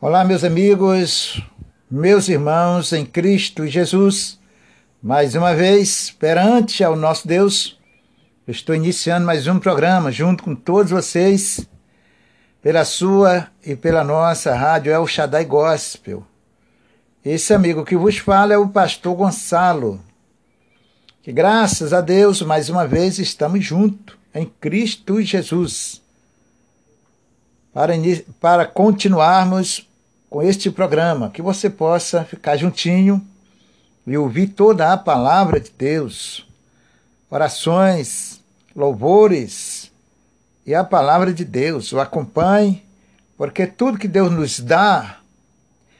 Olá, meus amigos, meus irmãos em Cristo Jesus. Mais uma vez, perante ao nosso Deus, estou iniciando mais um programa junto com todos vocês, pela sua e pela nossa rádio El Shaddai Gospel. Esse amigo que vos fala é o pastor Gonçalo. Que graças a Deus, mais uma vez, estamos juntos em Cristo Jesus. Para, para continuarmos com este programa, que você possa ficar juntinho e ouvir toda a palavra de Deus, orações, louvores e a palavra de Deus. O acompanhe, porque tudo que Deus nos dá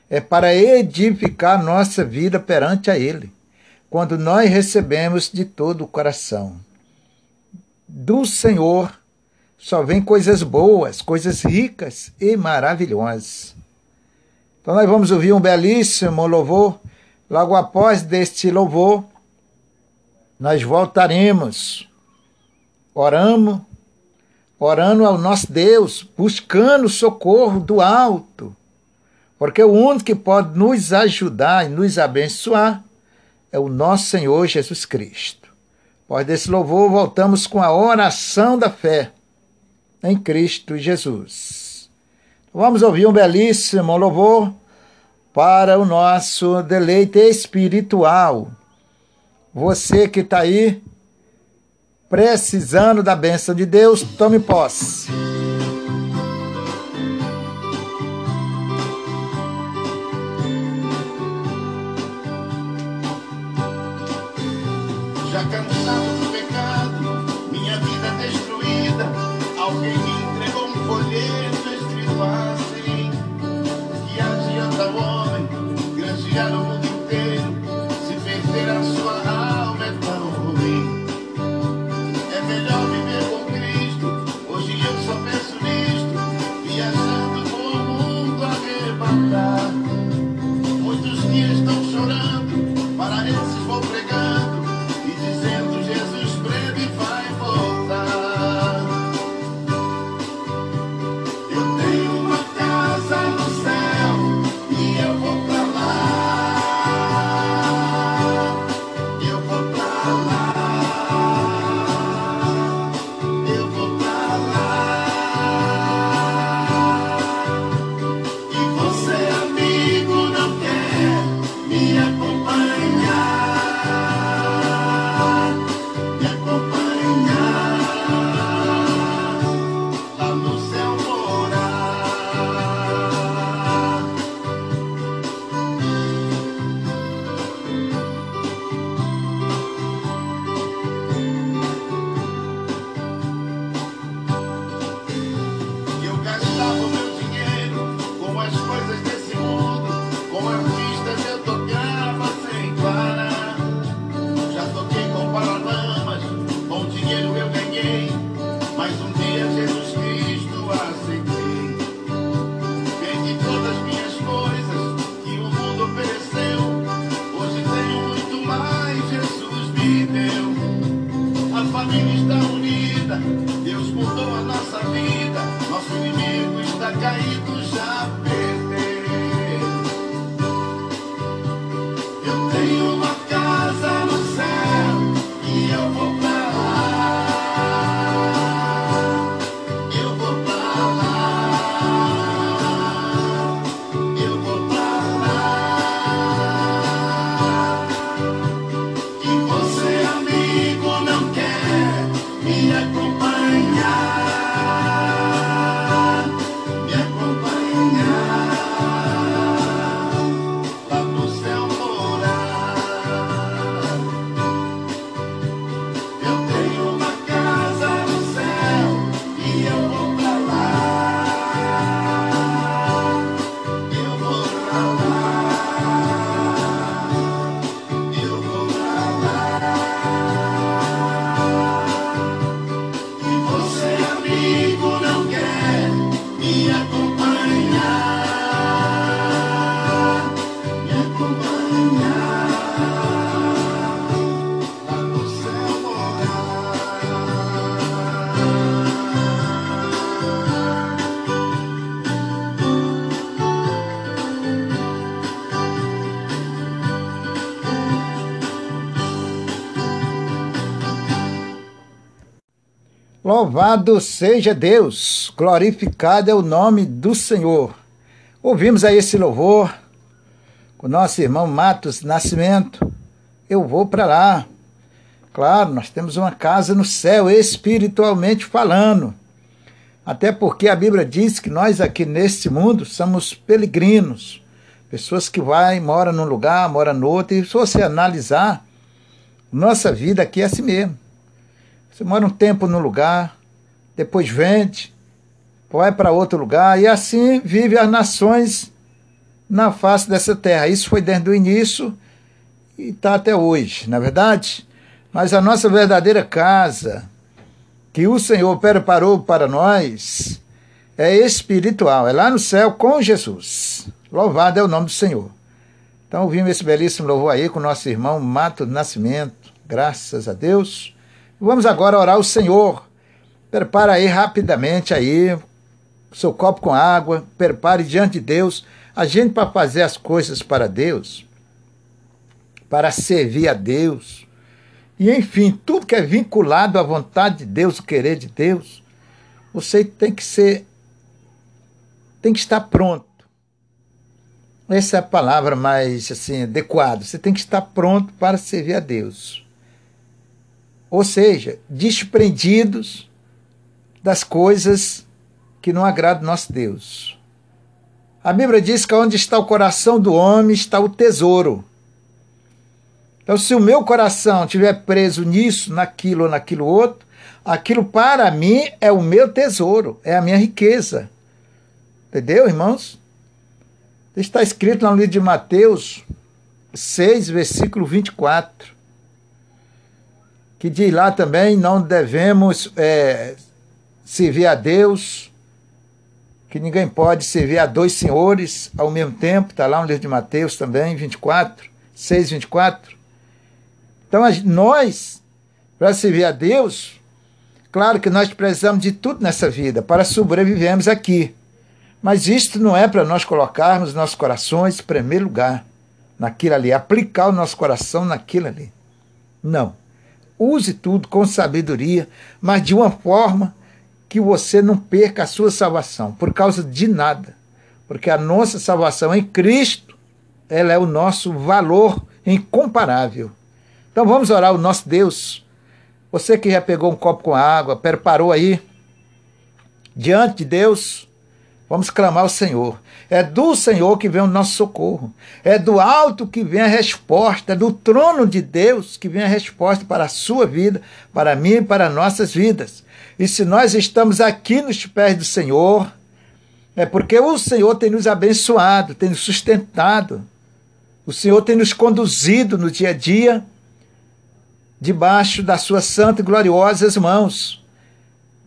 é para edificar nossa vida perante a Ele, quando nós recebemos de todo o coração. Do Senhor só vem coisas boas, coisas ricas e maravilhosas. Então nós vamos ouvir um belíssimo louvor. Logo após deste louvor, nós voltaremos. Oramos, orando ao nosso Deus, buscando socorro do alto. Porque o único que pode nos ajudar e nos abençoar é o nosso Senhor Jesus Cristo. Após desse louvor, voltamos com a oração da fé em Cristo Jesus. Vamos ouvir um belíssimo louvor para o nosso deleite espiritual. Você que está aí precisando da bênção de Deus, tome posse. Acompanhar, me acompanhar. Louvado seja Deus, glorificado é o nome do Senhor. Ouvimos aí esse louvor com nosso irmão Matos Nascimento. Eu vou para lá. Claro, nós temos uma casa no céu, espiritualmente falando. Até porque a Bíblia diz que nós aqui neste mundo somos peregrinos, pessoas que vai, moram num lugar, moram no outro, e se você analisar, nossa vida aqui é assim mesmo. Você mora um tempo num lugar, depois vende, vai para outro lugar, e assim vive as nações na face dessa terra. Isso foi desde o início e está até hoje, na é verdade? Mas a nossa verdadeira casa, que o Senhor preparou para nós, é espiritual, é lá no céu com Jesus. Louvado é o nome do Senhor. Então ouvimos esse belíssimo louvor aí com nosso irmão Mato Nascimento, graças a Deus. Vamos agora orar ao Senhor. Prepara aí rapidamente aí seu copo com água, prepare diante de Deus. A gente para fazer as coisas para Deus, para servir a Deus, e enfim, tudo que é vinculado à vontade de Deus, o querer de Deus, você tem que ser, tem que estar pronto. Essa é a palavra mais assim adequada. Você tem que estar pronto para servir a Deus ou seja, desprendidos das coisas que não agradam nosso Deus. A Bíblia diz que onde está o coração do homem está o tesouro. Então, se o meu coração estiver preso nisso, naquilo ou naquilo outro, aquilo para mim é o meu tesouro, é a minha riqueza. Entendeu, irmãos? Está escrito no livro de Mateus 6, versículo 24 que diz lá também: não devemos é, servir a Deus, que ninguém pode servir a dois senhores ao mesmo tempo, está lá no livro de Mateus também, 24, 6, 24. Então, nós, para servir a Deus, claro que nós precisamos de tudo nessa vida para sobrevivermos aqui. Mas isto não é para nós colocarmos nossos corações em primeiro lugar, naquilo ali, aplicar o nosso coração naquilo ali. Não. Use tudo com sabedoria, mas de uma forma que você não perca a sua salvação por causa de nada. Porque a nossa salvação em Cristo, ela é o nosso valor incomparável. Então vamos orar ao nosso Deus. Você que já pegou um copo com água, preparou aí, diante de Deus, Vamos clamar ao Senhor. É do Senhor que vem o nosso socorro. É do alto que vem a resposta. É do trono de Deus que vem a resposta para a sua vida, para mim e para nossas vidas. E se nós estamos aqui nos pés do Senhor, é porque o Senhor tem nos abençoado, tem nos sustentado. O Senhor tem nos conduzido no dia a dia debaixo das suas santas e gloriosas mãos.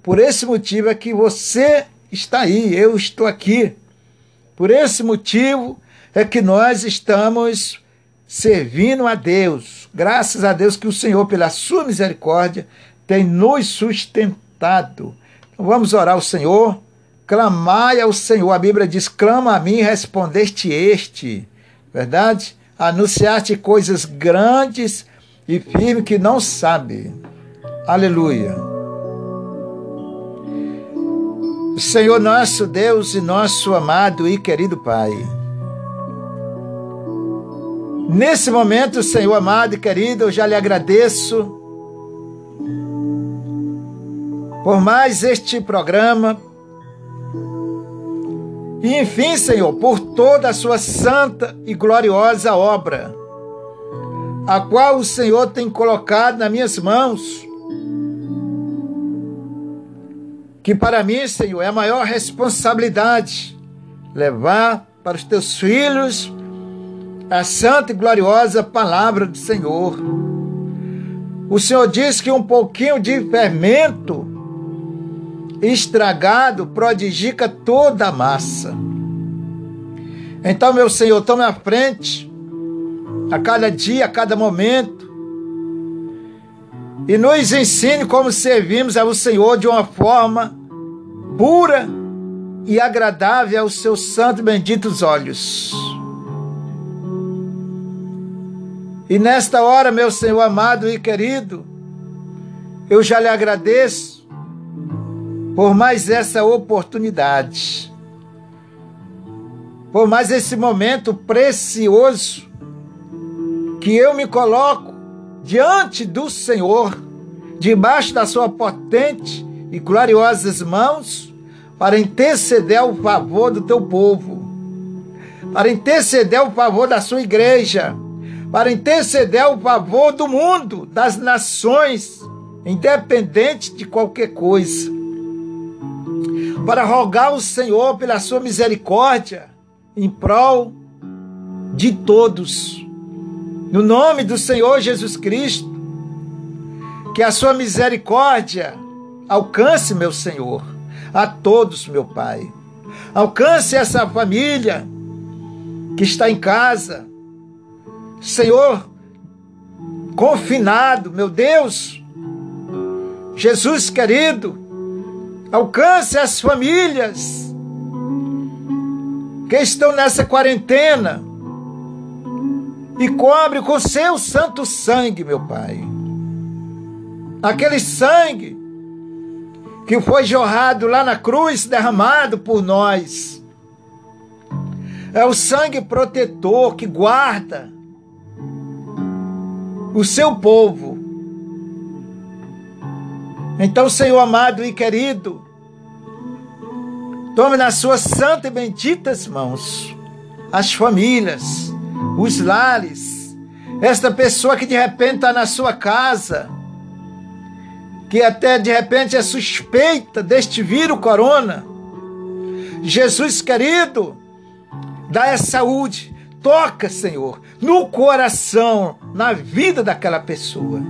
Por esse motivo é que você está aí, eu estou aqui. Por esse motivo é que nós estamos servindo a Deus. Graças a Deus que o Senhor, pela sua misericórdia, tem nos sustentado. Então vamos orar ao Senhor, clamai ao Senhor. A Bíblia diz: clama a mim, respondeste este. Verdade? Anunciaste coisas grandes e firmes que não sabe. Aleluia. Senhor nosso Deus e nosso amado e querido Pai. Nesse momento, Senhor amado e querido, eu já lhe agradeço por mais este programa. E enfim, Senhor, por toda a sua santa e gloriosa obra, a qual o Senhor tem colocado nas minhas mãos que para mim, Senhor, é a maior responsabilidade levar para os teus filhos a santa e gloriosa palavra do Senhor. O Senhor diz que um pouquinho de fermento estragado prodigica toda a massa. Então, meu Senhor, tome a frente a cada dia, a cada momento e nos ensine como servimos ao Senhor de uma forma pura e agradável aos seus santos benditos olhos. E nesta hora, meu Senhor amado e querido, eu já lhe agradeço por mais essa oportunidade, por mais esse momento precioso que eu me coloco diante do Senhor, debaixo da sua potente e gloriosas mãos, para interceder ao favor do teu povo, para interceder ao favor da sua igreja, para interceder ao favor do mundo, das nações, independente de qualquer coisa, para rogar ao Senhor pela sua misericórdia em prol de todos. No nome do Senhor Jesus Cristo, que a sua misericórdia alcance, meu Senhor, a todos, meu Pai. Alcance essa família que está em casa. Senhor, confinado, meu Deus. Jesus querido, alcance as famílias que estão nessa quarentena e cobre com seu santo sangue, meu Pai. Aquele sangue que foi jorrado lá na cruz, derramado por nós. É o sangue protetor que guarda o seu povo. Então, Senhor amado e querido, tome nas suas santas e benditas mãos as famílias, os lares, esta pessoa que de repente está na sua casa, que até de repente é suspeita deste vírus corona. Jesus querido, dá saúde, toca, Senhor, no coração, na vida daquela pessoa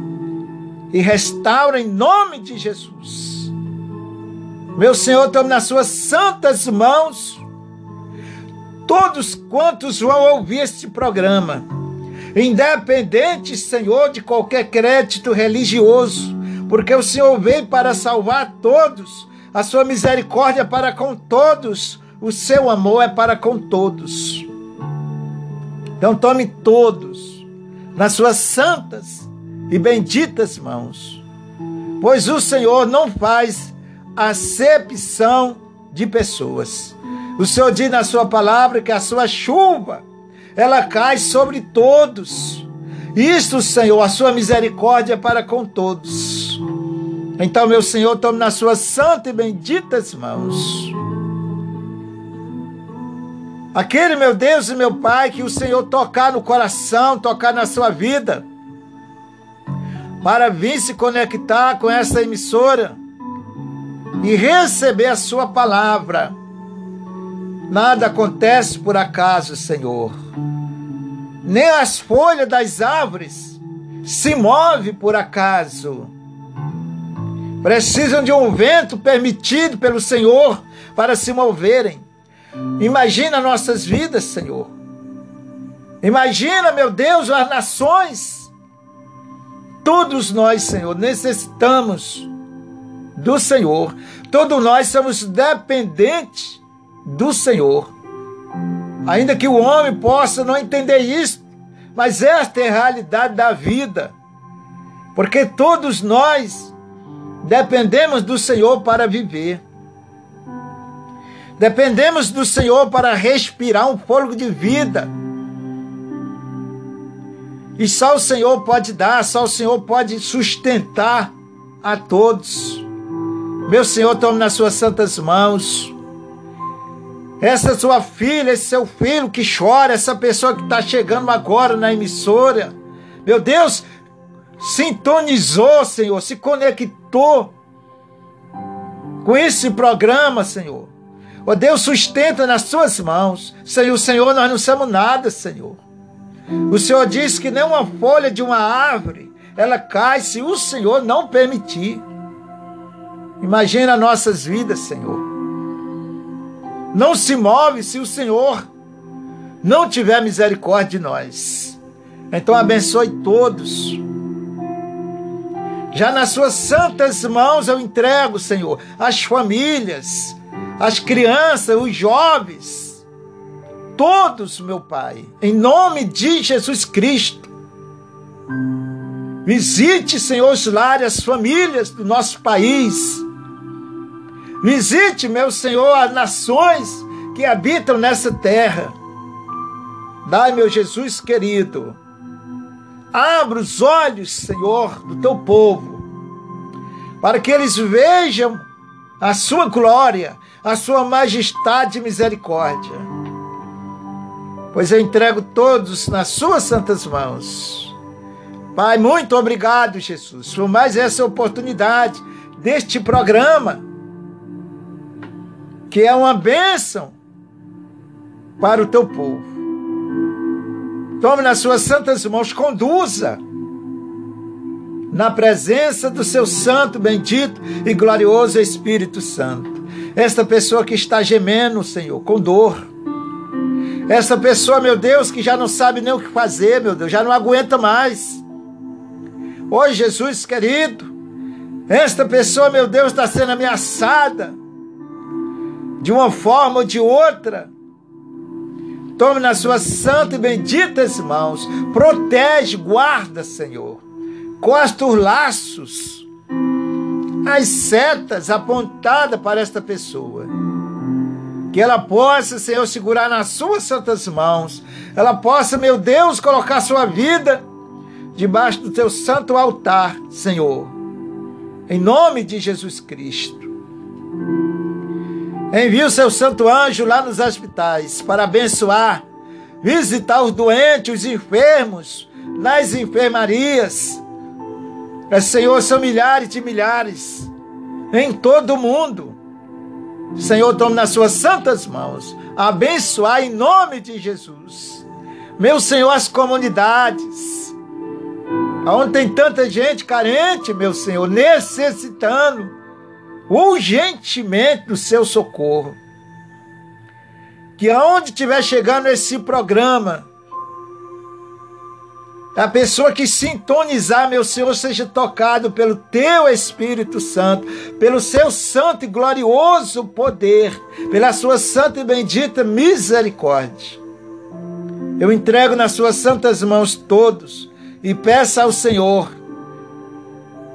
e restaura em nome de Jesus. Meu Senhor, tome nas suas santas mãos todos quantos vão ouvir este programa, independente, Senhor, de qualquer crédito religioso, porque o Senhor veio para salvar todos, a sua misericórdia para com todos, o seu amor é para com todos. Então tome todos nas suas santas e benditas mãos, pois o Senhor não faz acepção de pessoas. O Senhor diz na sua palavra que a sua chuva ela cai sobre todos. Isto, Senhor, a sua misericórdia para com todos. Então, meu Senhor, tome nas suas santas e benditas mãos. Aquele, meu Deus e meu Pai, que o Senhor tocar no coração, tocar na sua vida, para vir se conectar com essa emissora e receber a sua palavra. Nada acontece por acaso, Senhor. Nem as folhas das árvores se movem por acaso precisam de um vento permitido pelo Senhor para se moverem. Imagina nossas vidas, Senhor. Imagina, meu Deus, as nações. Todos nós, Senhor, necessitamos do Senhor. Todos nós somos dependentes do Senhor. Ainda que o homem possa não entender isso, mas esta é a realidade da vida. Porque todos nós Dependemos do Senhor para viver. Dependemos do Senhor para respirar um fôlego de vida. E só o Senhor pode dar, só o Senhor pode sustentar a todos. Meu Senhor, tome nas suas santas mãos. Essa sua filha, esse seu filho que chora, essa pessoa que está chegando agora na emissora. Meu Deus, sintonizou, Senhor, se conectou com esse programa, Senhor. Ó Deus, sustenta nas suas mãos. Senhor, Senhor, nós não somos nada, Senhor. O Senhor diz que nem uma folha de uma árvore, ela cai se o Senhor não permitir. Imagina nossas vidas, Senhor. Não se move se o Senhor não tiver misericórdia de nós. Então abençoe todos já nas suas santas mãos eu entrego, Senhor, as famílias, as crianças, os jovens, todos, meu Pai, em nome de Jesus Cristo. Visite, Senhor, os lares, as famílias do nosso país. Visite, meu Senhor, as nações que habitam nessa terra. Dai, meu Jesus querido, abra os olhos, Senhor, do teu povo, para que eles vejam a sua glória, a sua majestade e misericórdia. Pois eu entrego todos nas suas santas mãos. Pai, muito obrigado, Jesus, por mais essa oportunidade deste programa, que é uma bênção para o teu povo. Tome nas suas santas mãos, conduza na presença do seu santo, bendito e glorioso Espírito Santo. Esta pessoa que está gemendo, Senhor, com dor. Esta pessoa, meu Deus, que já não sabe nem o que fazer, meu Deus, já não aguenta mais. Oi, Jesus querido, esta pessoa, meu Deus, está sendo ameaçada de uma forma ou de outra Tome nas suas santas e benditas mãos. Protege, guarda, Senhor. Costa os laços, as setas apontadas para esta pessoa. Que ela possa, Senhor, segurar nas suas santas mãos. Ela possa, meu Deus, colocar sua vida debaixo do teu santo altar, Senhor. Em nome de Jesus Cristo. Envie o seu santo anjo lá nos hospitais para abençoar, visitar os doentes, os enfermos, nas enfermarias. É, Senhor, são milhares de milhares em todo o mundo. Senhor, tome nas suas santas mãos, abençoar em nome de Jesus. Meu Senhor, as comunidades, onde tem tanta gente carente, meu Senhor, necessitando urgentemente do seu socorro. Que aonde estiver chegando esse programa, a pessoa que sintonizar, meu Senhor, seja tocado pelo teu Espírito Santo, pelo seu santo e glorioso poder, pela sua santa e bendita misericórdia. Eu entrego nas suas santas mãos todos e peço ao Senhor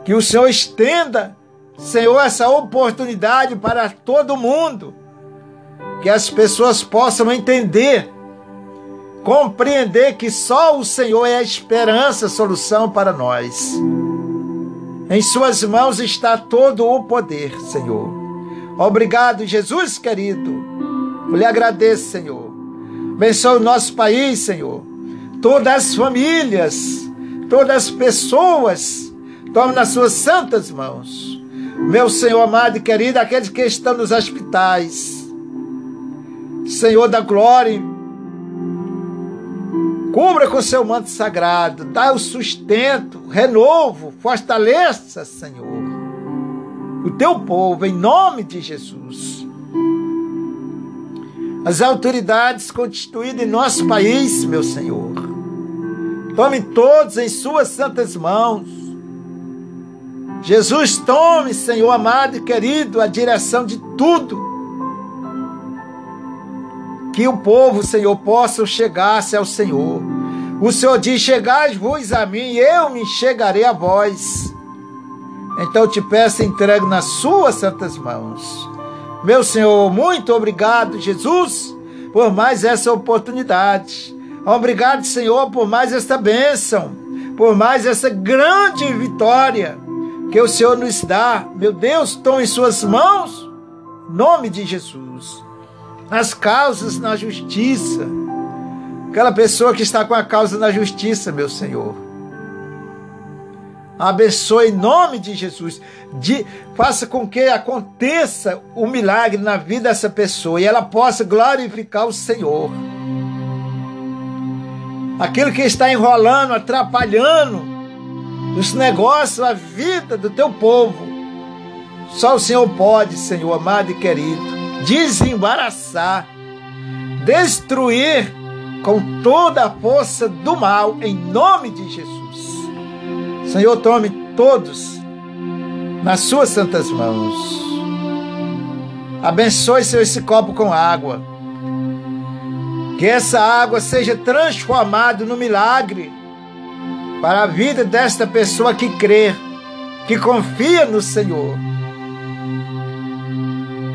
que o Senhor estenda Senhor, essa oportunidade para todo mundo, que as pessoas possam entender, compreender que só o Senhor é a esperança, a solução para nós. Em Suas mãos está todo o poder, Senhor. Obrigado, Jesus querido. Eu lhe agradeço, Senhor. Abençoe o nosso país, Senhor. Todas as famílias, todas as pessoas, tome nas suas santas mãos meu Senhor amado e querido, aqueles que estão nos hospitais, Senhor da glória, cubra com seu manto sagrado, dá o sustento, renovo, fortaleça, Senhor, o teu povo, em nome de Jesus. As autoridades constituídas em nosso país, meu Senhor, tome todos em suas santas mãos Jesus, tome, Senhor amado e querido, a direção de tudo. Que o povo, Senhor, possa chegar-se ao Senhor. O Senhor diz: Chegai-vos a mim, eu me chegarei a vós. Então te peço, entrego nas suas santas mãos. Meu Senhor, muito obrigado, Jesus, por mais essa oportunidade. Obrigado, Senhor, por mais esta bênção, por mais essa grande vitória que o Senhor nos dá. Meu Deus, tome em suas mãos, nome de Jesus. As causas na justiça. Aquela pessoa que está com a causa na justiça, meu Senhor. Abençoe em nome de Jesus. De, faça com que aconteça o milagre na vida dessa pessoa e ela possa glorificar o Senhor. Aquilo que está enrolando, atrapalhando, os negócios, a vida do teu povo. Só o Senhor pode, Senhor amado e querido, desembaraçar, destruir com toda a força do mal, em nome de Jesus. Senhor, tome todos nas suas santas mãos. Abençoe, Senhor, esse copo com água. Que essa água seja transformada no milagre para a vida desta pessoa que crê, que confia no Senhor.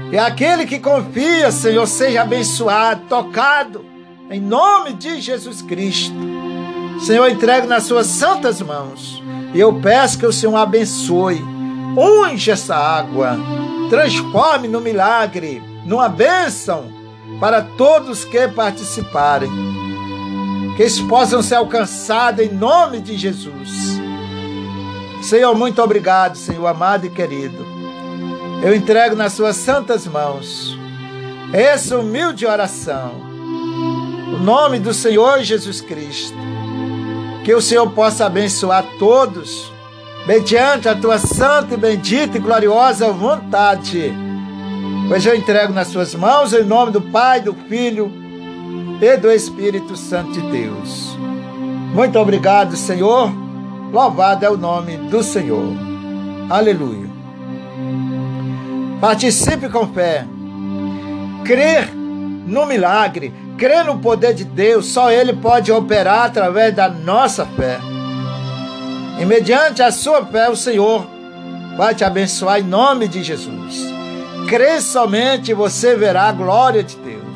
Que aquele que confia, Senhor, seja abençoado, tocado, em nome de Jesus Cristo. Senhor, entrego nas suas santas mãos. E eu peço que o Senhor abençoe. Unge essa água. Transforme no milagre, numa bênção para todos que participarem. Que eles possam ser alcançados em nome de Jesus. Senhor, muito obrigado, Senhor amado e querido eu entrego nas suas santas mãos essa humilde oração. O nome do Senhor Jesus Cristo. Que o Senhor possa abençoar todos, mediante a tua santa e bendita e gloriosa vontade. Pois eu entrego nas suas mãos, em nome do Pai, do Filho e do Espírito Santo de Deus. Muito obrigado, Senhor. Louvado é o nome do Senhor. Aleluia. Participe com fé. Crer no milagre, crer no poder de Deus, só Ele pode operar através da nossa fé. E mediante a sua fé, o Senhor vai te abençoar em nome de Jesus. Crê somente e você verá a glória de Deus.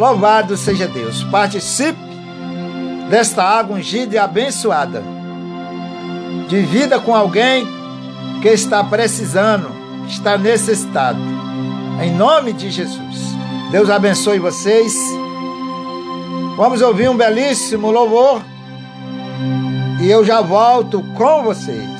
Louvado seja Deus. Participe desta água ungida e abençoada. Divida com alguém que está precisando, está necessitado. Em nome de Jesus. Deus abençoe vocês. Vamos ouvir um belíssimo louvor. E eu já volto com vocês.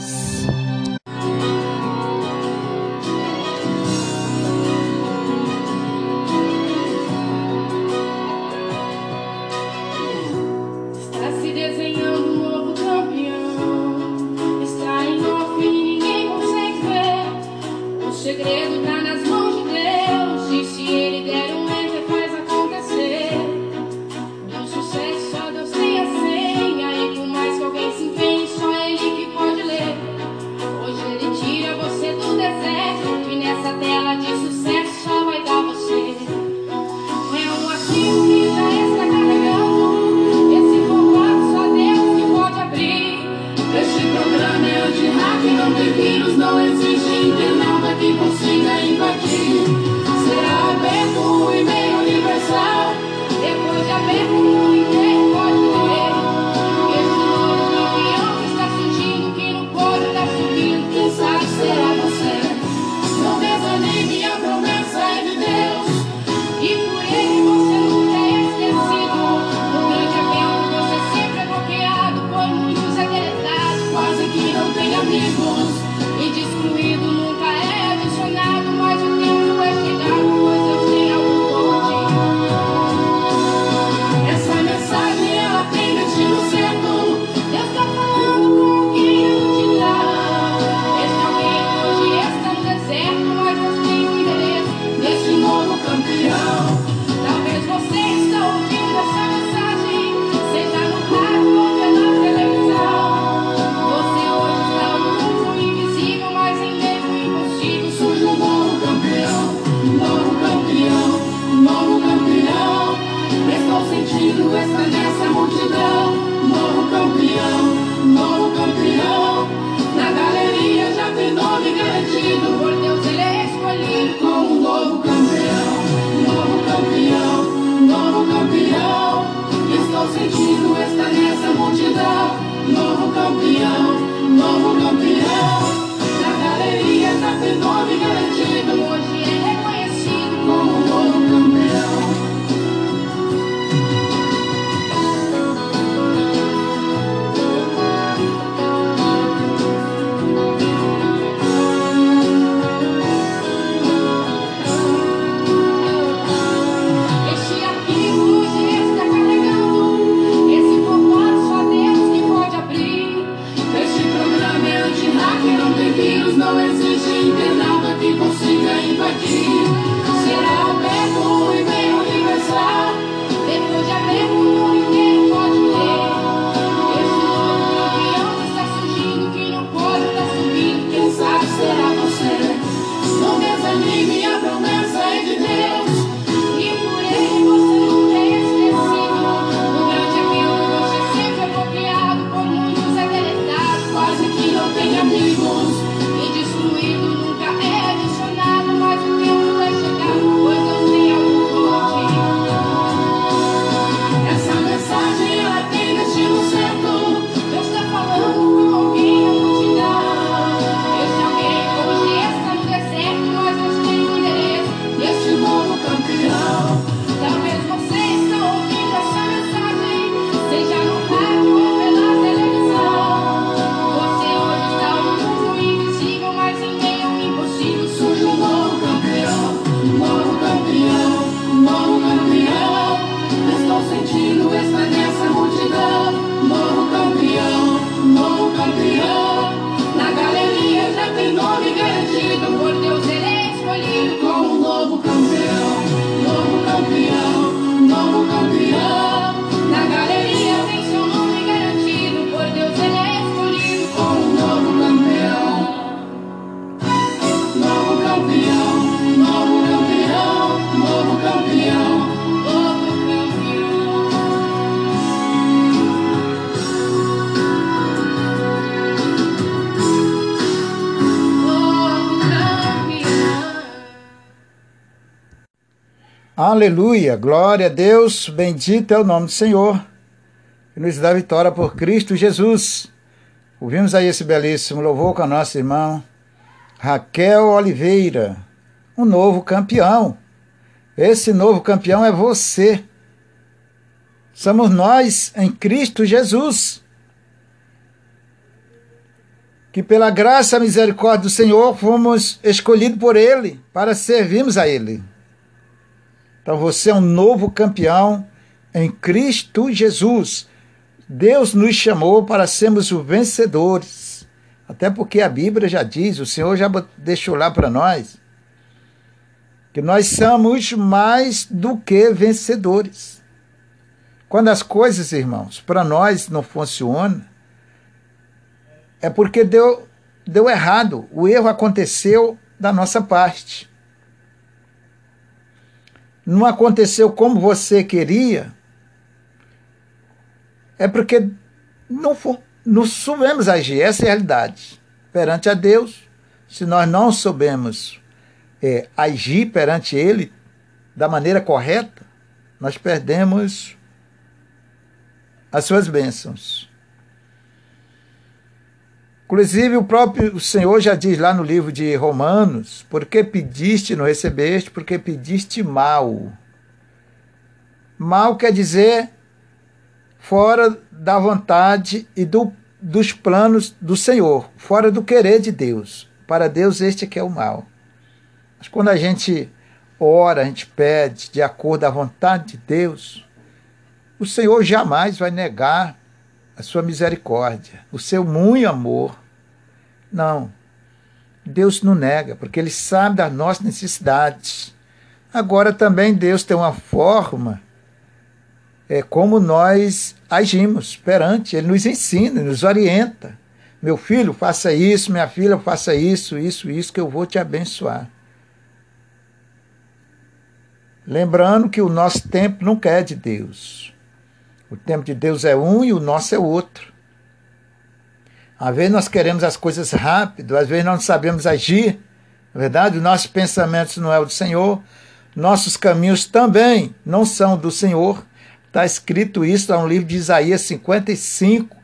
Aleluia, glória a Deus, bendito é o nome do Senhor, que nos dá vitória por Cristo Jesus. Ouvimos aí esse belíssimo louvor com a nossa irmã Raquel Oliveira, um novo campeão. Esse novo campeão é você. Somos nós em Cristo Jesus. Que pela graça e misericórdia do Senhor fomos escolhidos por Ele para servirmos a Ele. Então você é um novo campeão em Cristo Jesus. Deus nos chamou para sermos os vencedores. Até porque a Bíblia já diz, o Senhor já deixou lá para nós, que nós somos mais do que vencedores. Quando as coisas, irmãos, para nós não funcionam, é porque deu, deu errado. O erro aconteceu da nossa parte não aconteceu como você queria, é porque não, não soubemos agir. Essa é a realidade. Perante a Deus, se nós não soubemos é, agir perante Ele da maneira correta, nós perdemos as suas bênçãos. Inclusive, o próprio Senhor já diz lá no livro de Romanos: porque pediste, não recebeste, porque pediste mal. Mal quer dizer fora da vontade e do, dos planos do Senhor, fora do querer de Deus. Para Deus, este que é o mal. Mas quando a gente ora, a gente pede de acordo à vontade de Deus, o Senhor jamais vai negar a sua misericórdia, o seu muito amor. Não. Deus não nega, porque Ele sabe das nossas necessidades. Agora também Deus tem uma forma é, como nós agimos perante. Ele nos ensina, nos orienta. Meu filho, faça isso, minha filha, faça isso, isso, isso, que eu vou te abençoar. Lembrando que o nosso tempo não é de Deus. O tempo de Deus é um e o nosso é outro. Às vezes nós queremos as coisas rápido, às vezes nós não sabemos agir. Na é verdade, os nossos pensamentos não é o do Senhor, nossos caminhos também não são do Senhor. Está escrito isso no livro de Isaías 55,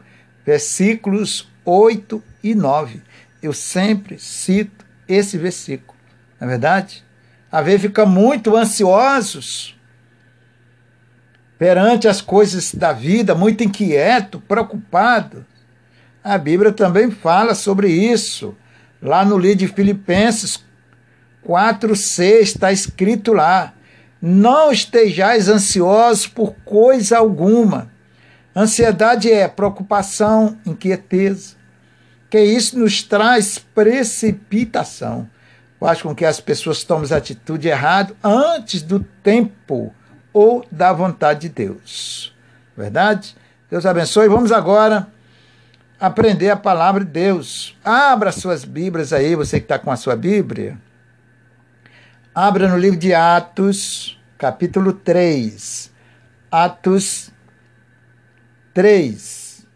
versículos 8 e 9. Eu sempre cito esse versículo. Na é verdade, às vezes fica muito ansiosos perante as coisas da vida, muito inquieto, preocupado. A Bíblia também fala sobre isso. Lá no livro de Filipenses 4, 6 está escrito lá: Não estejais ansiosos por coisa alguma. Ansiedade é preocupação, inquieteza, que isso nos traz precipitação. Faz com que as pessoas tomem atitude errada antes do tempo ou da vontade de Deus. Verdade? Deus abençoe. Vamos agora aprender a palavra de Deus. Abra suas Bíblias aí, você que está com a sua Bíblia. Abra no livro de Atos, capítulo 3. Atos 3.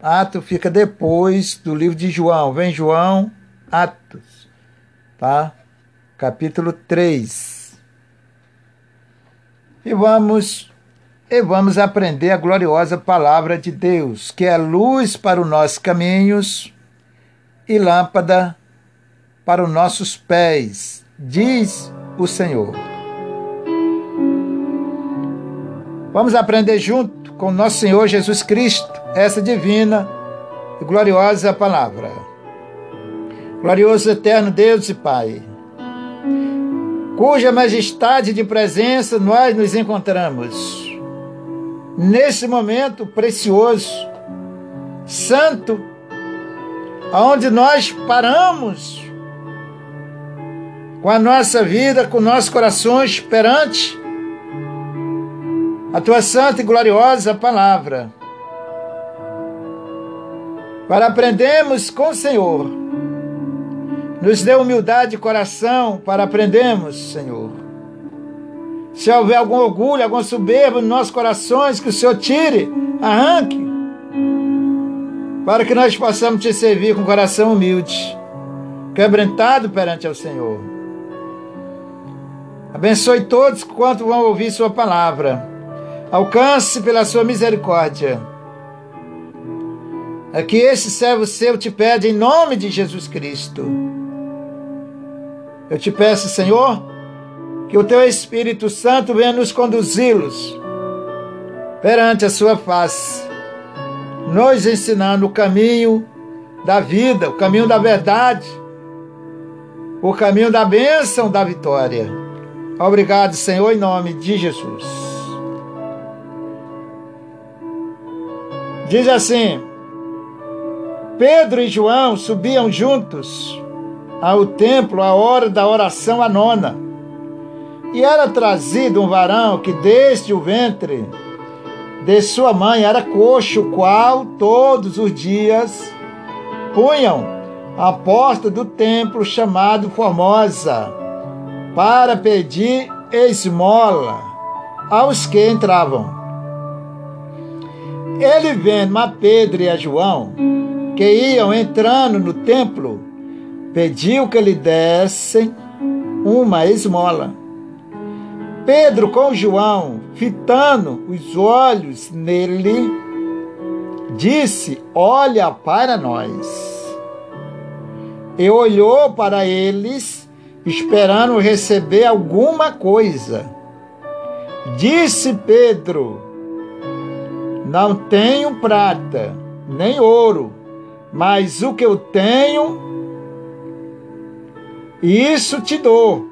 Atos fica depois do livro de João. Vem João, Atos. Tá? Capítulo 3. E vamos e vamos aprender a gloriosa palavra de Deus, que é luz para os nossos caminhos e lâmpada para os nossos pés, diz o Senhor. Vamos aprender junto com nosso Senhor Jesus Cristo essa divina e gloriosa palavra. Glorioso eterno Deus e Pai, cuja majestade de presença nós nos encontramos. Nesse momento precioso, santo, aonde nós paramos com a nossa vida, com nossos corações perante a tua santa e gloriosa palavra, para aprendermos com o Senhor nos dê humildade de coração para aprendermos, Senhor. Se houver algum orgulho, alguma soberba nos nossos corações, que o Senhor tire, arranque, para que nós possamos te servir com coração humilde, quebrantado perante o Senhor. Abençoe todos quanto vão ouvir Sua palavra. Alcance pela Sua misericórdia. É que esse servo seu te pede em nome de Jesus Cristo. Eu te peço, Senhor, que o teu Espírito Santo venha nos conduzi-los perante a sua face, nos ensinando o caminho da vida, o caminho da verdade, o caminho da bênção, da vitória. Obrigado, Senhor, em nome de Jesus. Diz assim: Pedro e João subiam juntos ao templo à hora da oração a nona. E era trazido um varão que desde o ventre de sua mãe era coxo, qual todos os dias punham à porta do templo chamado Formosa para pedir esmola aos que entravam. Ele vendo a Pedro e a João, que iam entrando no templo, pediu que lhe dessem uma esmola. Pedro com João, fitando os olhos nele, disse: Olha para nós. E olhou para eles, esperando receber alguma coisa. Disse Pedro: Não tenho prata, nem ouro, mas o que eu tenho, isso te dou.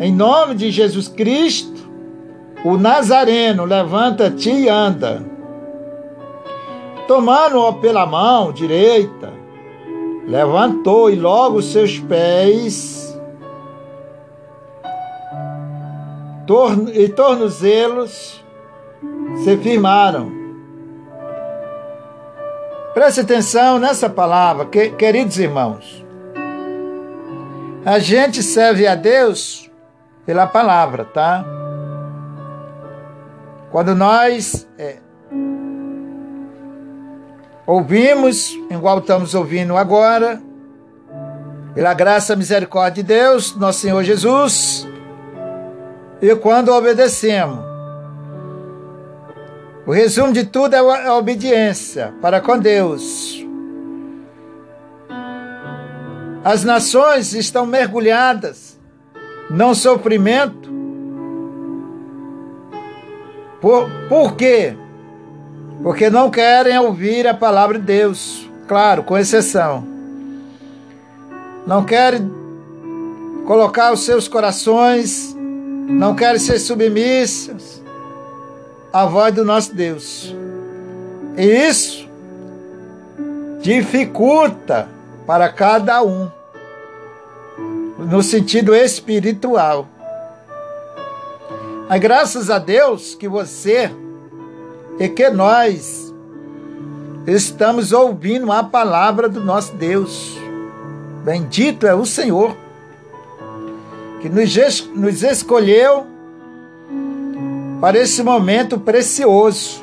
Em nome de Jesus Cristo, o Nazareno, levanta-te e anda. Tomando-o pela mão direita, levantou e logo seus pés e tornozelos se firmaram. Preste atenção nessa palavra, queridos irmãos. A gente serve a Deus pela palavra, tá? Quando nós é, ouvimos, igual estamos ouvindo agora, pela graça e misericórdia de Deus, nosso Senhor Jesus, e quando obedecemos. O resumo de tudo é a obediência para com Deus. As nações estão mergulhadas no sofrimento. Por, por quê? Porque não querem ouvir a palavra de Deus, claro, com exceção. Não querem colocar os seus corações, não querem ser submissos à voz do nosso Deus. E isso dificulta para cada um, no sentido espiritual. Mas graças a Deus que você e que nós estamos ouvindo a palavra do nosso Deus. Bendito é o Senhor, que nos, nos escolheu para esse momento precioso.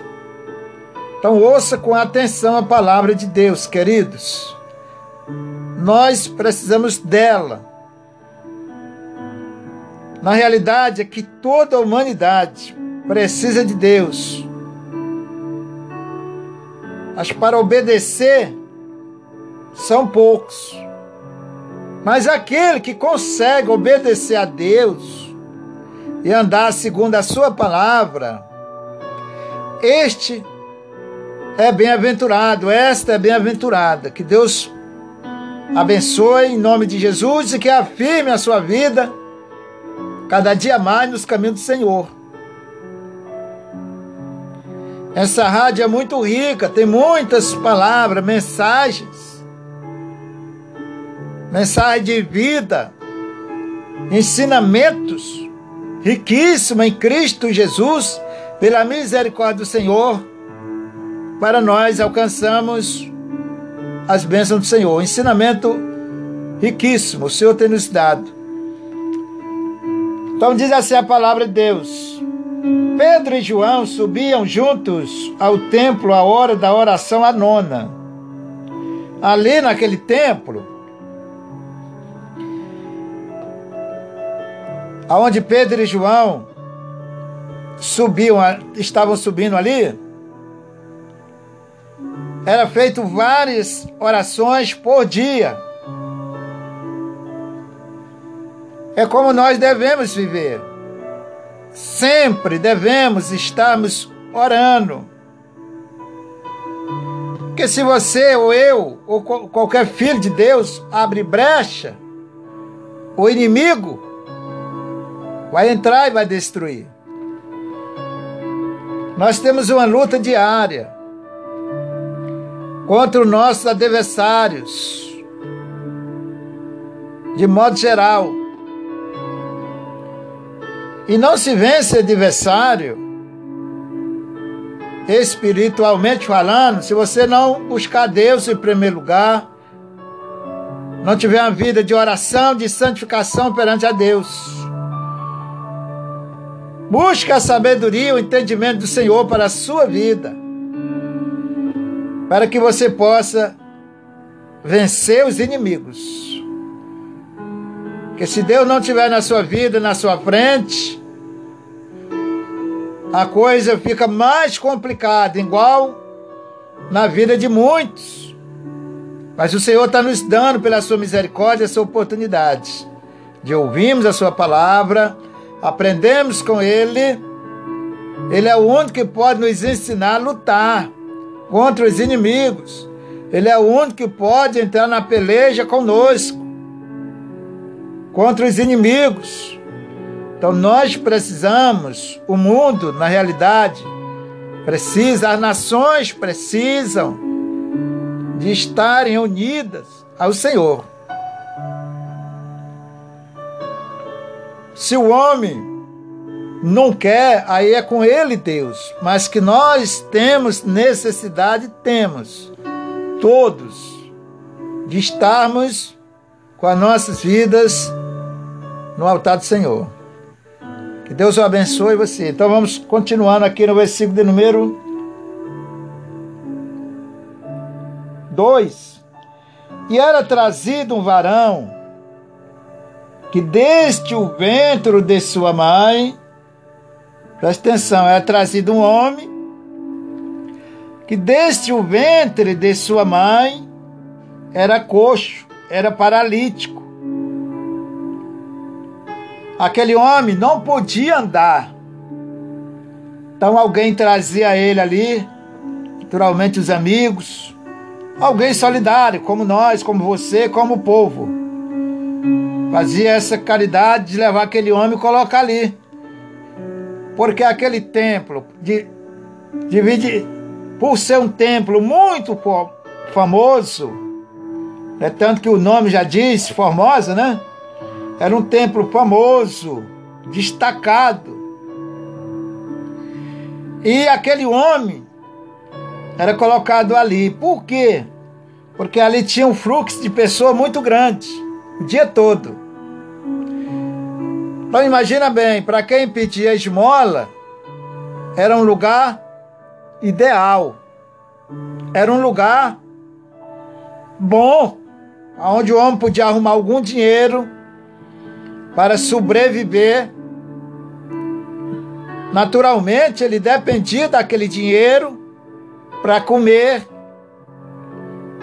Então, ouça com atenção a palavra de Deus, queridos. Nós precisamos dela. Na realidade, é que toda a humanidade precisa de Deus. Mas para obedecer, são poucos. Mas aquele que consegue obedecer a Deus e andar segundo a Sua palavra, este é bem-aventurado, esta é bem-aventurada. Que Deus abençoe em nome de Jesus e que afirme a sua vida cada dia mais nos caminhos do Senhor. Essa rádio é muito rica, tem muitas palavras, mensagens, mensagem de vida, ensinamentos riquíssimos em Cristo Jesus, pela misericórdia do Senhor, para nós alcançamos as bênçãos do Senhor. Um ensinamento riquíssimo, o Senhor tem nos dado. Então diz assim a palavra de Deus. Pedro e João subiam juntos ao templo à hora da oração à nona. Ali naquele templo, aonde Pedro e João subiam, estavam subindo ali, era feito várias orações por dia. É como nós devemos viver. Sempre devemos estarmos orando. Porque se você ou eu ou qualquer filho de Deus abre brecha, o inimigo vai entrar e vai destruir. Nós temos uma luta diária contra os nossos adversários, de modo geral. E não se vence adversário, espiritualmente falando, se você não buscar Deus em primeiro lugar, não tiver uma vida de oração, de santificação perante a Deus. Busque a sabedoria o entendimento do Senhor para a sua vida, para que você possa vencer os inimigos. Porque se Deus não estiver na sua vida, na sua frente, a coisa fica mais complicada, igual na vida de muitos. Mas o Senhor está nos dando, pela sua misericórdia, essa oportunidade de ouvirmos a sua palavra, aprendemos com Ele. Ele é o único que pode nos ensinar a lutar contra os inimigos. Ele é o único que pode entrar na peleja conosco contra os inimigos. Então nós precisamos, o mundo, na realidade, precisa, as nações precisam de estarem unidas ao Senhor. Se o homem não quer, aí é com ele Deus. Mas que nós temos necessidade, temos, todos, de estarmos com as nossas vidas no altar do Senhor. Que Deus o abençoe você. Então vamos continuando aqui no versículo de número 2. E era trazido um varão que desde o ventre de sua mãe, presta atenção, era trazido um homem que desde o ventre de sua mãe era coxo, era paralítico Aquele homem não podia andar. Então alguém trazia ele ali, naturalmente os amigos, alguém solidário, como nós, como você, como o povo. Fazia essa caridade de levar aquele homem e colocar ali. Porque aquele templo, de, divide, por ser um templo muito famoso, é tanto que o nome já diz, Formosa, né? Era um templo famoso, destacado. E aquele homem era colocado ali. Por quê? Porque ali tinha um fluxo de pessoas muito grande, o dia todo. Então imagina bem, para quem pedia esmola, era um lugar ideal. Era um lugar bom, onde o homem podia arrumar algum dinheiro para sobreviver. Naturalmente, ele dependia daquele dinheiro para comer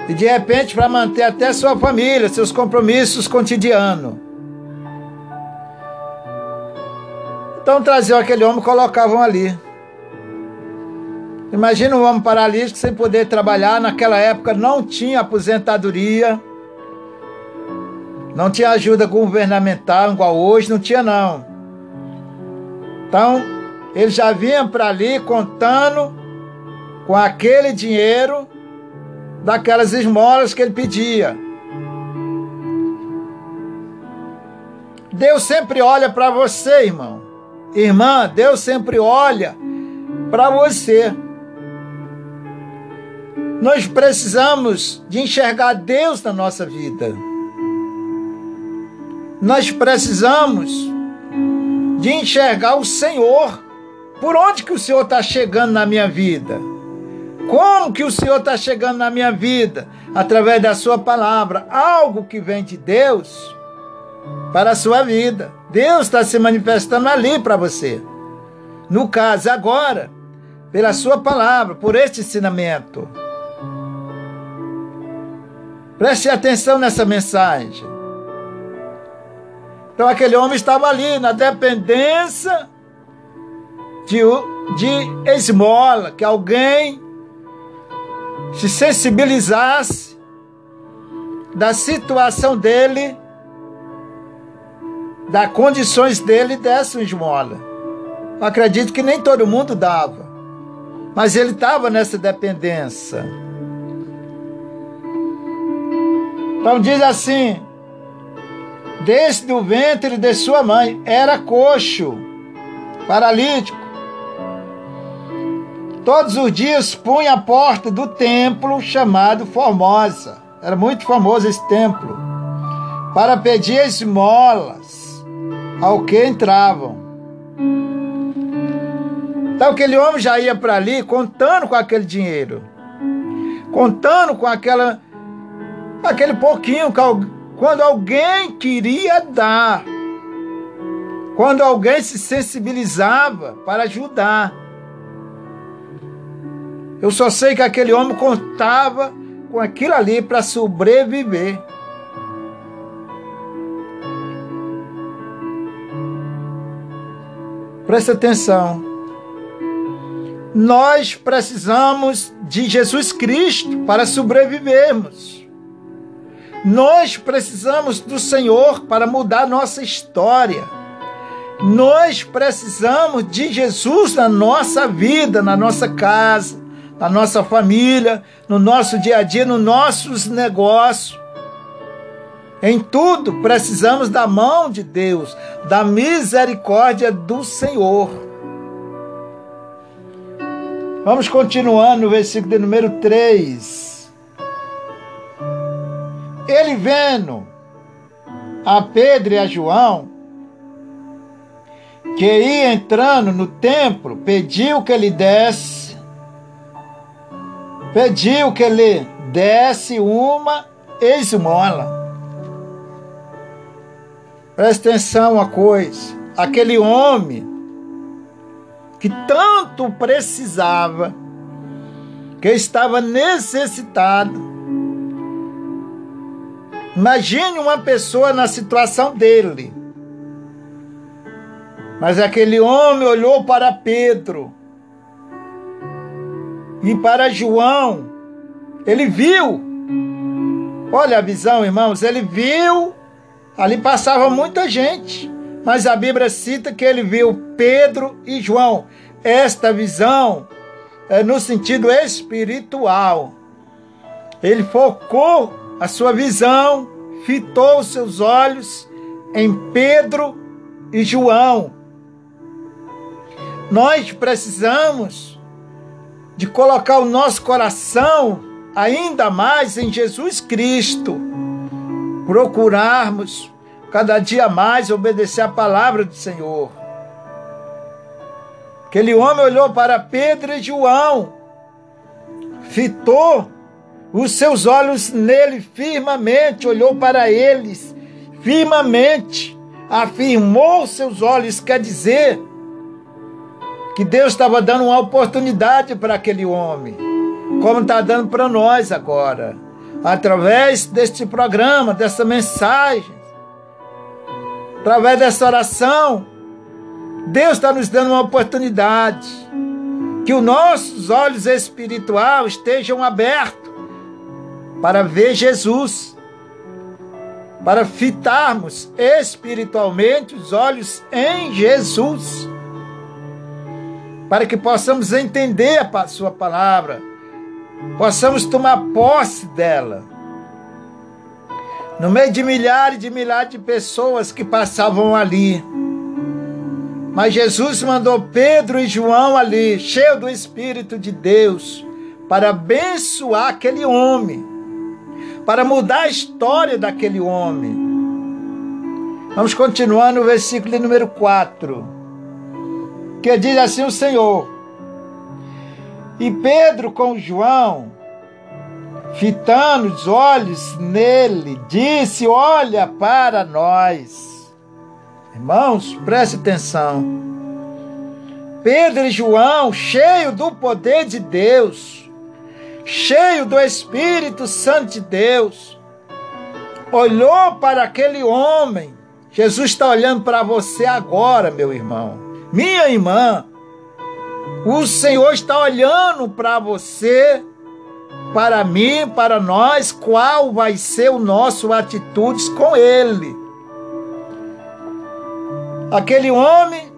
e de repente para manter até sua família, seus compromissos cotidianos. Então traziam aquele homem e colocavam ali. Imagina um homem paralítico sem poder trabalhar, naquela época não tinha aposentadoria. Não tinha ajuda governamental igual hoje, não tinha não. Então, eles já vinham para ali contando com aquele dinheiro daquelas esmolas que ele pedia. Deus sempre olha para você, irmão. Irmã, Deus sempre olha para você. Nós precisamos de enxergar Deus na nossa vida. Nós precisamos de enxergar o Senhor Por onde que o Senhor está chegando na minha vida? Como que o Senhor está chegando na minha vida? Através da sua palavra, algo que vem de Deus para a sua vida. Deus está se manifestando ali para você. No caso, agora, pela sua palavra, por este ensinamento. Preste atenção nessa mensagem. Então, aquele homem estava ali na dependência de, de esmola, que alguém se sensibilizasse da situação dele, das condições dele e desse esmola. Eu acredito que nem todo mundo dava, mas ele estava nessa dependência. Então diz assim: desde o ventre de sua mãe era coxo, paralítico, todos os dias punha a porta do templo chamado Formosa. Era muito famoso esse templo. Para pedir esmolas ao que entravam. Então aquele homem já ia para ali contando com aquele dinheiro. Contando com aquela aquele pouquinho quando alguém queria dar. Quando alguém se sensibilizava para ajudar. Eu só sei que aquele homem contava com aquilo ali para sobreviver. Presta atenção. Nós precisamos de Jesus Cristo para sobrevivermos. Nós precisamos do Senhor para mudar nossa história. Nós precisamos de Jesus na nossa vida, na nossa casa, na nossa família, no nosso dia a dia, nos nossos negócios. Em tudo precisamos da mão de Deus, da misericórdia do Senhor. Vamos continuando no versículo de número 3. Ele vendo a Pedro e a João, que ia entrando no templo, pediu que ele desse pediu que lhe desse uma esmola. Presta atenção uma coisa: aquele homem que tanto precisava, que estava necessitado. Imagine uma pessoa na situação dele. Mas aquele homem olhou para Pedro e para João, ele viu. Olha a visão, irmãos, ele viu. Ali passava muita gente, mas a Bíblia cita que ele viu Pedro e João. Esta visão é no sentido espiritual. Ele focou a sua visão, fitou os seus olhos em Pedro e João. Nós precisamos de colocar o nosso coração ainda mais em Jesus Cristo, procurarmos cada dia mais obedecer a palavra do Senhor. Aquele homem olhou para Pedro e João, fitou os seus olhos nele firmemente, olhou para eles firmemente, afirmou seus olhos, quer dizer, que Deus estava dando uma oportunidade para aquele homem, como está dando para nós agora, através deste programa, dessa mensagem, através dessa oração. Deus está nos dando uma oportunidade, que os nossos olhos espirituais estejam abertos para ver Jesus, para fitarmos espiritualmente os olhos em Jesus para que possamos entender a Sua palavra, possamos tomar posse dela. No meio de milhares e milhares de pessoas que passavam ali. Mas Jesus mandou Pedro e João ali, cheio do Espírito de Deus, para abençoar aquele homem, para mudar a história daquele homem. Vamos continuar no versículo número 4 Porque diz assim o Senhor. E Pedro com João, fitando os olhos nele, disse: Olha para nós. Irmãos, preste atenção. Pedro e João, cheio do poder de Deus, cheio do Espírito Santo de Deus, olhou para aquele homem. Jesus está olhando para você agora, meu irmão. Minha irmã, o Senhor está olhando para você, para mim, para nós, qual vai ser o nosso atitude com Ele. Aquele homem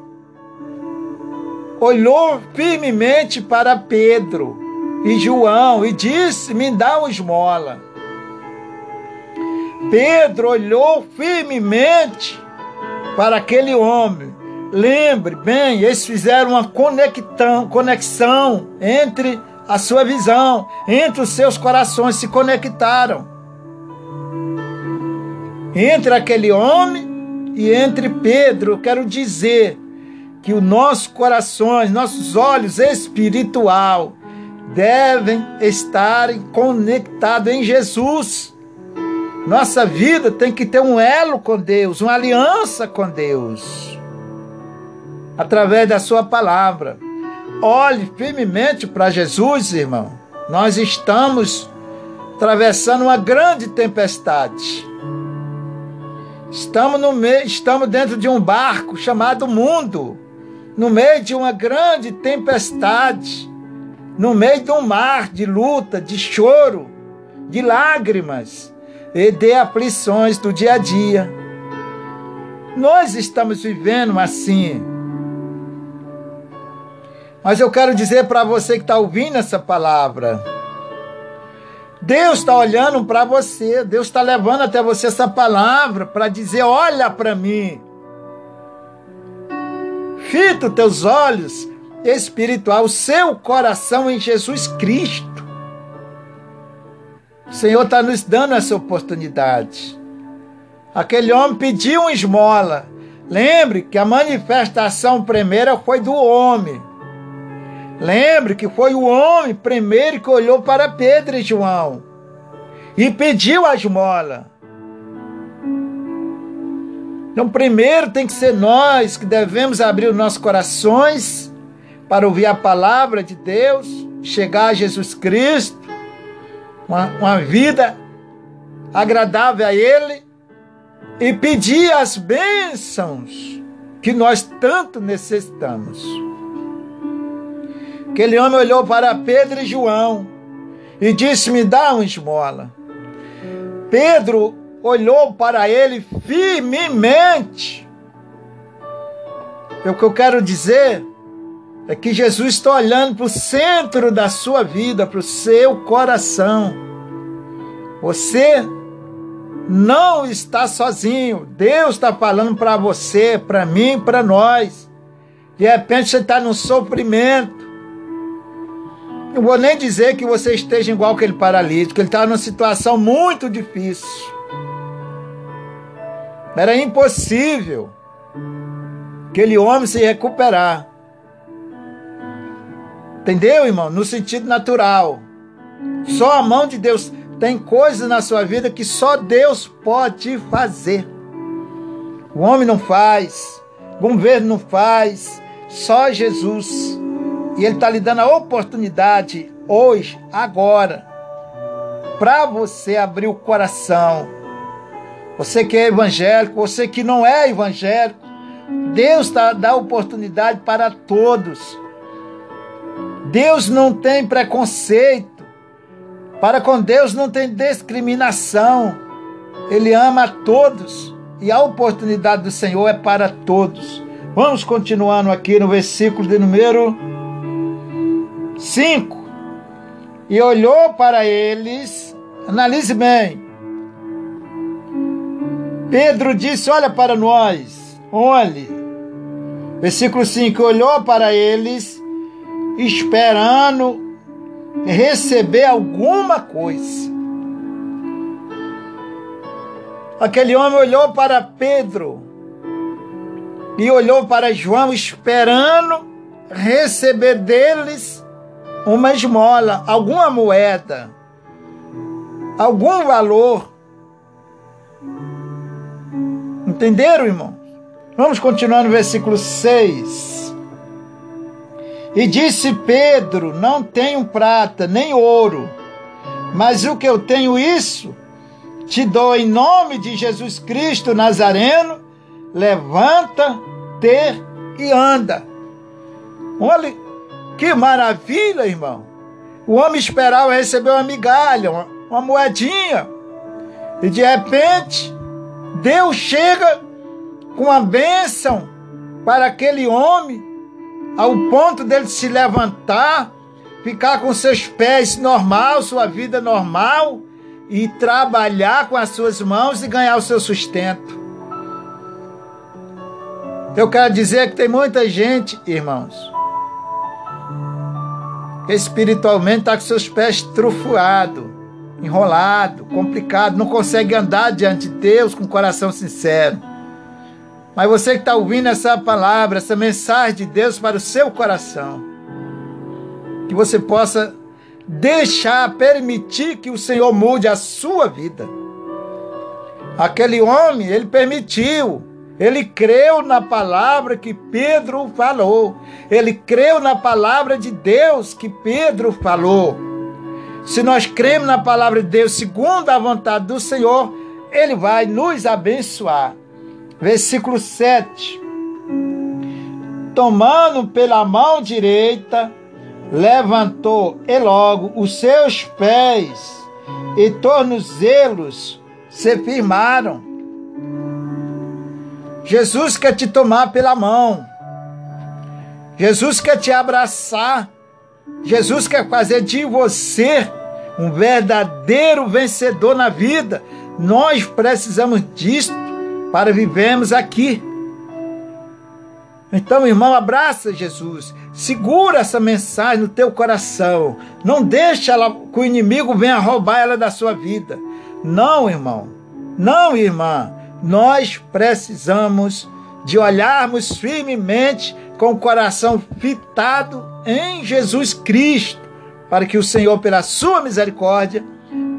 olhou firmemente para Pedro e João e disse: Me dá uma esmola. Pedro olhou firmemente para aquele homem. Lembre bem, eles fizeram uma conexão, conexão entre a sua visão, entre os seus corações, se conectaram. Entre aquele homem e entre Pedro, eu quero dizer que os nossos corações, nossos olhos espiritual devem estar conectados em Jesus. Nossa vida tem que ter um elo com Deus, uma aliança com Deus. Através da sua palavra. Olhe firmemente para Jesus, irmão. Nós estamos atravessando uma grande tempestade. Estamos, no meio, estamos dentro de um barco chamado mundo, no meio de uma grande tempestade no meio de um mar de luta, de choro, de lágrimas e de aflições do dia a dia. Nós estamos vivendo assim. Mas eu quero dizer para você que está ouvindo essa palavra. Deus está olhando para você, Deus está levando até você essa palavra para dizer: olha para mim. Fita os teus olhos espiritual, o seu coração em Jesus Cristo. O Senhor está nos dando essa oportunidade. Aquele homem pediu uma esmola. Lembre que a manifestação primeira foi do homem. Lembre que foi o homem primeiro que olhou para Pedro e João e pediu a esmola. Então, primeiro tem que ser nós que devemos abrir os nossos corações para ouvir a palavra de Deus, chegar a Jesus Cristo, uma, uma vida agradável a Ele e pedir as bênçãos que nós tanto necessitamos. Aquele homem olhou para Pedro e João e disse: Me dá uma esmola. Pedro olhou para ele firmemente. O que eu quero dizer é que Jesus está olhando para o centro da sua vida, para o seu coração. Você não está sozinho. Deus está falando para você, para mim, para nós. De repente você está num sofrimento. Não vou nem dizer que você esteja igual aquele paralítico. Ele está numa situação muito difícil. Era impossível aquele homem se recuperar. Entendeu, irmão? No sentido natural. Só a mão de Deus. Tem coisas na sua vida que só Deus pode fazer. O homem não faz, o governo não faz, só Jesus. E Ele está lhe dando a oportunidade hoje, agora, para você abrir o coração. Você que é evangélico, você que não é evangélico, Deus tá, dá oportunidade para todos. Deus não tem preconceito. Para com Deus não tem discriminação. Ele ama a todos e a oportunidade do Senhor é para todos. Vamos continuando aqui no versículo de número 5. E olhou para eles, analise bem. Pedro disse: Olha para nós, olhe. Versículo 5: Olhou para eles esperando receber alguma coisa. Aquele homem olhou para Pedro e olhou para João esperando receber deles uma esmola, alguma moeda, algum valor. Entenderam, irmão? Vamos continuar no versículo 6. E disse Pedro: Não tenho prata nem ouro, mas o que eu tenho, isso te dou em nome de Jesus Cristo Nazareno. Levanta, ter e anda. Olha que maravilha, irmão. O homem esperava receber uma migalha, uma, uma moedinha. E de repente, Deus chega com a bênção para aquele homem, ao ponto dele se levantar, ficar com seus pés normal, sua vida normal, e trabalhar com as suas mãos e ganhar o seu sustento. Eu quero dizer que tem muita gente, irmãos, espiritualmente está com seus pés trufuados, enrolado, complicado, não consegue andar diante de Deus com o coração sincero. Mas você que está ouvindo essa palavra, essa mensagem de Deus para o seu coração, que você possa deixar, permitir que o Senhor mude a sua vida. Aquele homem, ele permitiu, ele creu na palavra que Pedro falou, ele creu na palavra de Deus que Pedro falou. Se nós cremos na palavra de Deus segundo a vontade do Senhor, ele vai nos abençoar. Versículo 7. Tomando pela mão direita, levantou e logo os seus pés e tornozelos se firmaram. Jesus quer te tomar pela mão. Jesus quer te abraçar. Jesus quer fazer de você um verdadeiro vencedor na vida. Nós precisamos disso para vivermos aqui. Então, irmão, abraça Jesus. Segura essa mensagem no teu coração. Não deixa ela, que o inimigo venha roubar ela da sua vida. Não, irmão. Não, irmã. Nós precisamos de olharmos firmemente com o coração fitado em Jesus Cristo, para que o Senhor, pela sua misericórdia,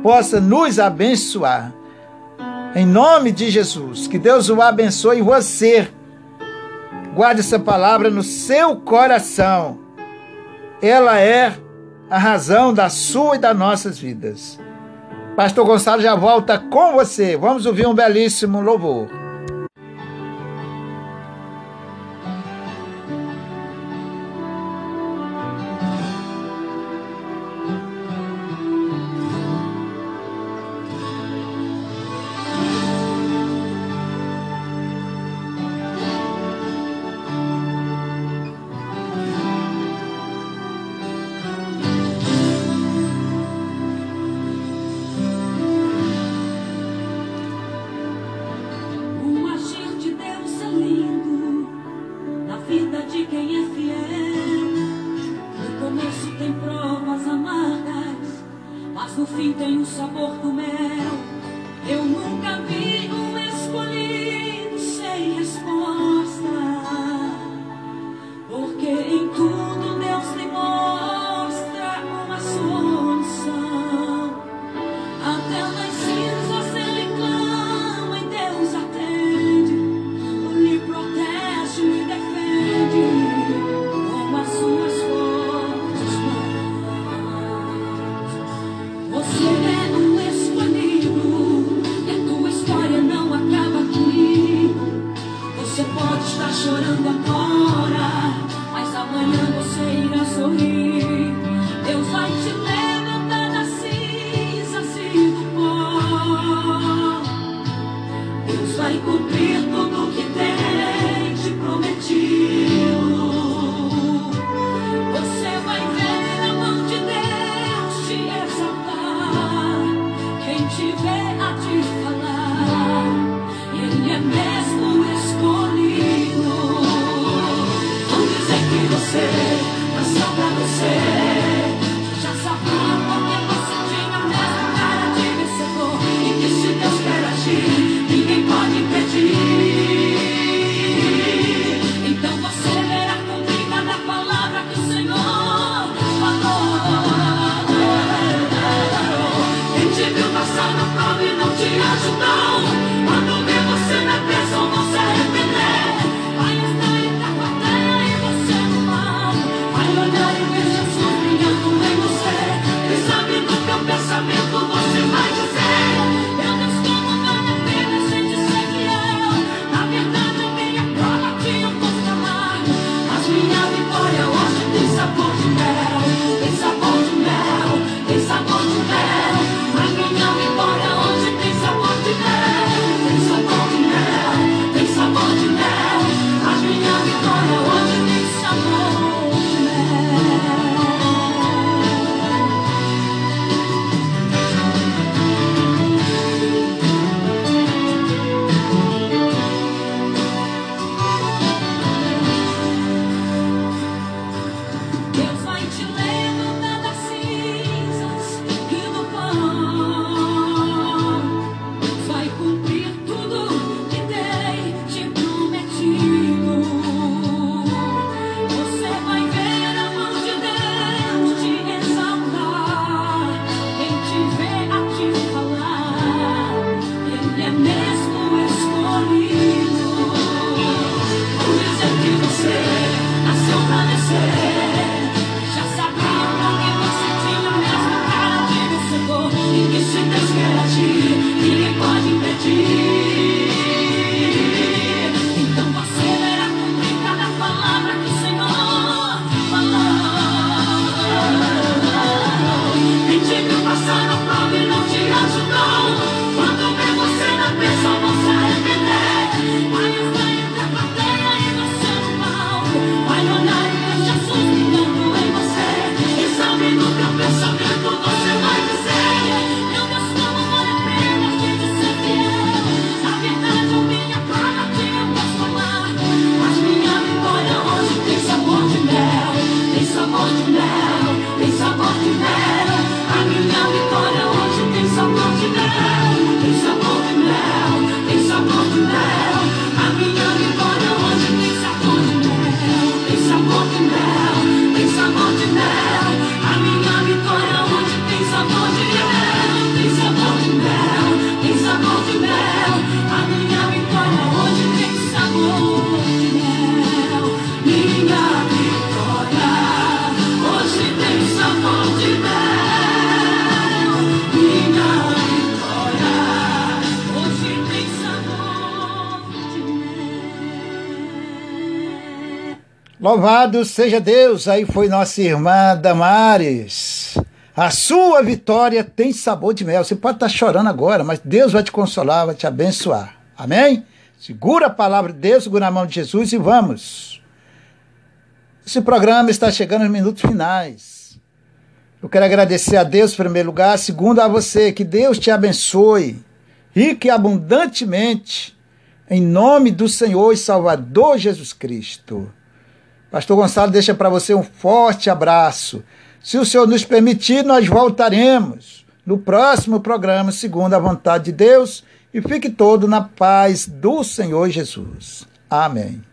possa nos abençoar. Em nome de Jesus, que Deus o abençoe você Guarde essa palavra no seu coração. Ela é a razão da sua e das nossas vidas. Pastor Gonçalo já volta com você. Vamos ouvir um belíssimo louvor. Louvado seja Deus! Aí foi nossa irmã Damares. A sua vitória tem sabor de mel. Você pode estar chorando agora, mas Deus vai te consolar, vai te abençoar. Amém? Segura a palavra de Deus, segura a mão de Jesus e vamos. Esse programa está chegando aos minutos finais. Eu quero agradecer a Deus em primeiro lugar, segundo a você, que Deus te abençoe, rique e abundantemente, em nome do Senhor e Salvador Jesus Cristo. Pastor Gonçalo deixa para você um forte abraço. Se o Senhor nos permitir, nós voltaremos no próximo programa, segundo a vontade de Deus, e fique todo na paz do Senhor Jesus. Amém.